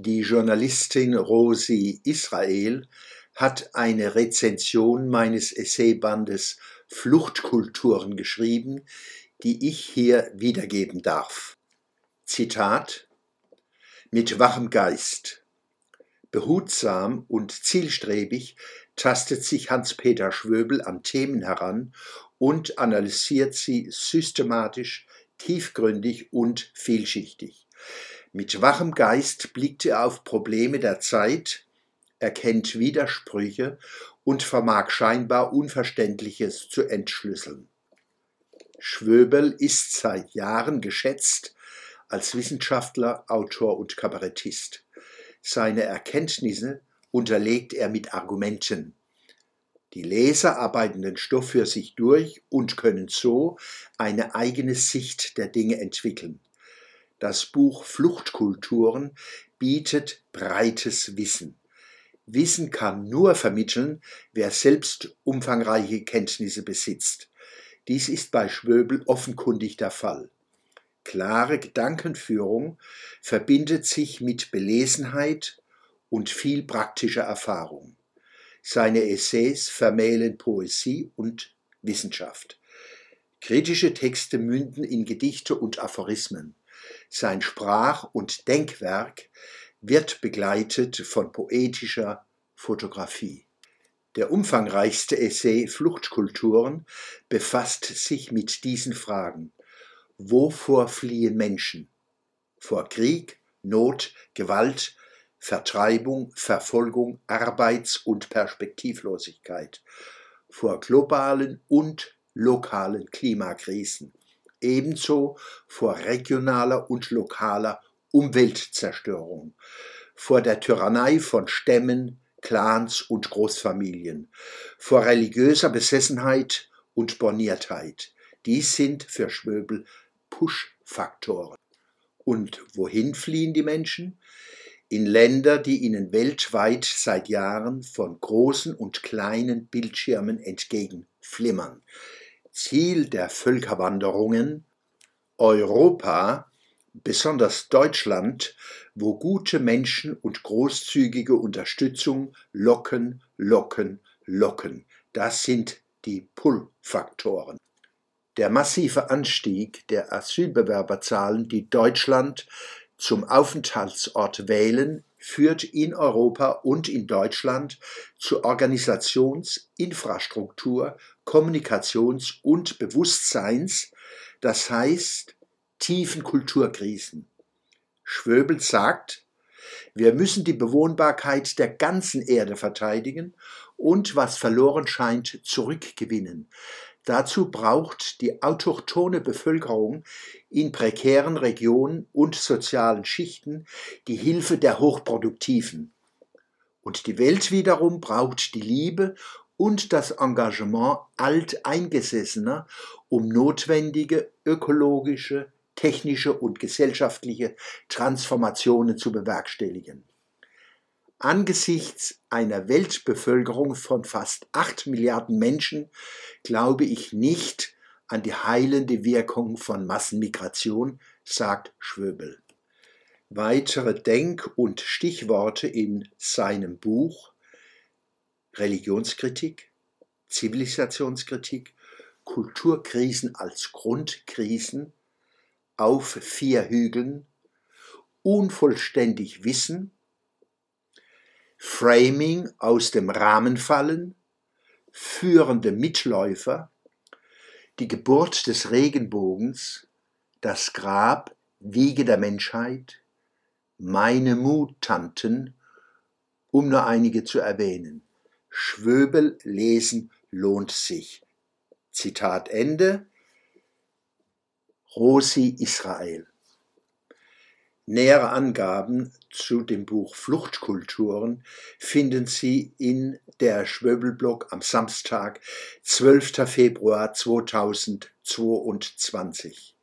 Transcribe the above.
Die Journalistin Rosi Israel hat eine Rezension meines Essaybandes Fluchtkulturen geschrieben, die ich hier wiedergeben darf. Zitat Mit wachem Geist. Behutsam und zielstrebig tastet sich Hans-Peter Schwöbel an Themen heran und analysiert sie systematisch, tiefgründig und vielschichtig. Mit wachem Geist blickt er auf Probleme der Zeit, erkennt Widersprüche und vermag scheinbar Unverständliches zu entschlüsseln. Schwöbel ist seit Jahren geschätzt als Wissenschaftler, Autor und Kabarettist. Seine Erkenntnisse unterlegt er mit Argumenten. Die Leser arbeiten den Stoff für sich durch und können so eine eigene Sicht der Dinge entwickeln. Das Buch Fluchtkulturen bietet breites Wissen. Wissen kann nur vermitteln, wer selbst umfangreiche Kenntnisse besitzt. Dies ist bei Schwöbel offenkundig der Fall. Klare Gedankenführung verbindet sich mit Belesenheit und viel praktischer Erfahrung. Seine Essays vermählen Poesie und Wissenschaft. Kritische Texte münden in Gedichte und Aphorismen. Sein Sprach- und Denkwerk wird begleitet von poetischer Fotografie. Der umfangreichste Essay Fluchtkulturen befasst sich mit diesen Fragen. Wovor fliehen Menschen? Vor Krieg, Not, Gewalt, Vertreibung, Verfolgung, Arbeits- und Perspektivlosigkeit, vor globalen und lokalen Klimakrisen, ebenso vor regionaler und lokaler Umweltzerstörung, vor der Tyrannei von Stämmen, Clans und Großfamilien, vor religiöser Besessenheit und Borniertheit. Dies sind für Schwöbel Push-Faktoren. Und wohin fliehen die Menschen? In Länder, die ihnen weltweit seit Jahren von großen und kleinen Bildschirmen entgegenflimmern. Ziel der Völkerwanderungen Europa, besonders Deutschland, wo gute Menschen und großzügige Unterstützung locken, locken, locken. Das sind die Pull-Faktoren. Der massive Anstieg der Asylbewerberzahlen, die Deutschland zum Aufenthaltsort wählen, führt in Europa und in Deutschland zu Organisations-, Infrastruktur-, Kommunikations- und Bewusstseins, das heißt tiefen Kulturkrisen. Schwöbel sagt, wir müssen die Bewohnbarkeit der ganzen Erde verteidigen und was verloren scheint, zurückgewinnen. Dazu braucht die autochthone Bevölkerung in prekären Regionen und sozialen Schichten die Hilfe der Hochproduktiven. Und die Welt wiederum braucht die Liebe und das Engagement Alteingesessener, um notwendige ökologische, technische und gesellschaftliche Transformationen zu bewerkstelligen. Angesichts einer Weltbevölkerung von fast acht Milliarden Menschen glaube ich nicht an die heilende Wirkung von Massenmigration, sagt Schwöbel. Weitere Denk- und Stichworte in seinem Buch Religionskritik, Zivilisationskritik, Kulturkrisen als Grundkrisen, auf vier Hügeln, unvollständig Wissen, Framing aus dem Rahmen fallen, führende Mitläufer, die Geburt des Regenbogens, das Grab, Wiege der Menschheit, meine Mutanten, um nur einige zu erwähnen. Schwöbel lesen lohnt sich. Zitat Ende. Rosi Israel. Nähere Angaben zu dem Buch Fluchtkulturen finden Sie in der Schwöbelblog am Samstag, 12. Februar 2022.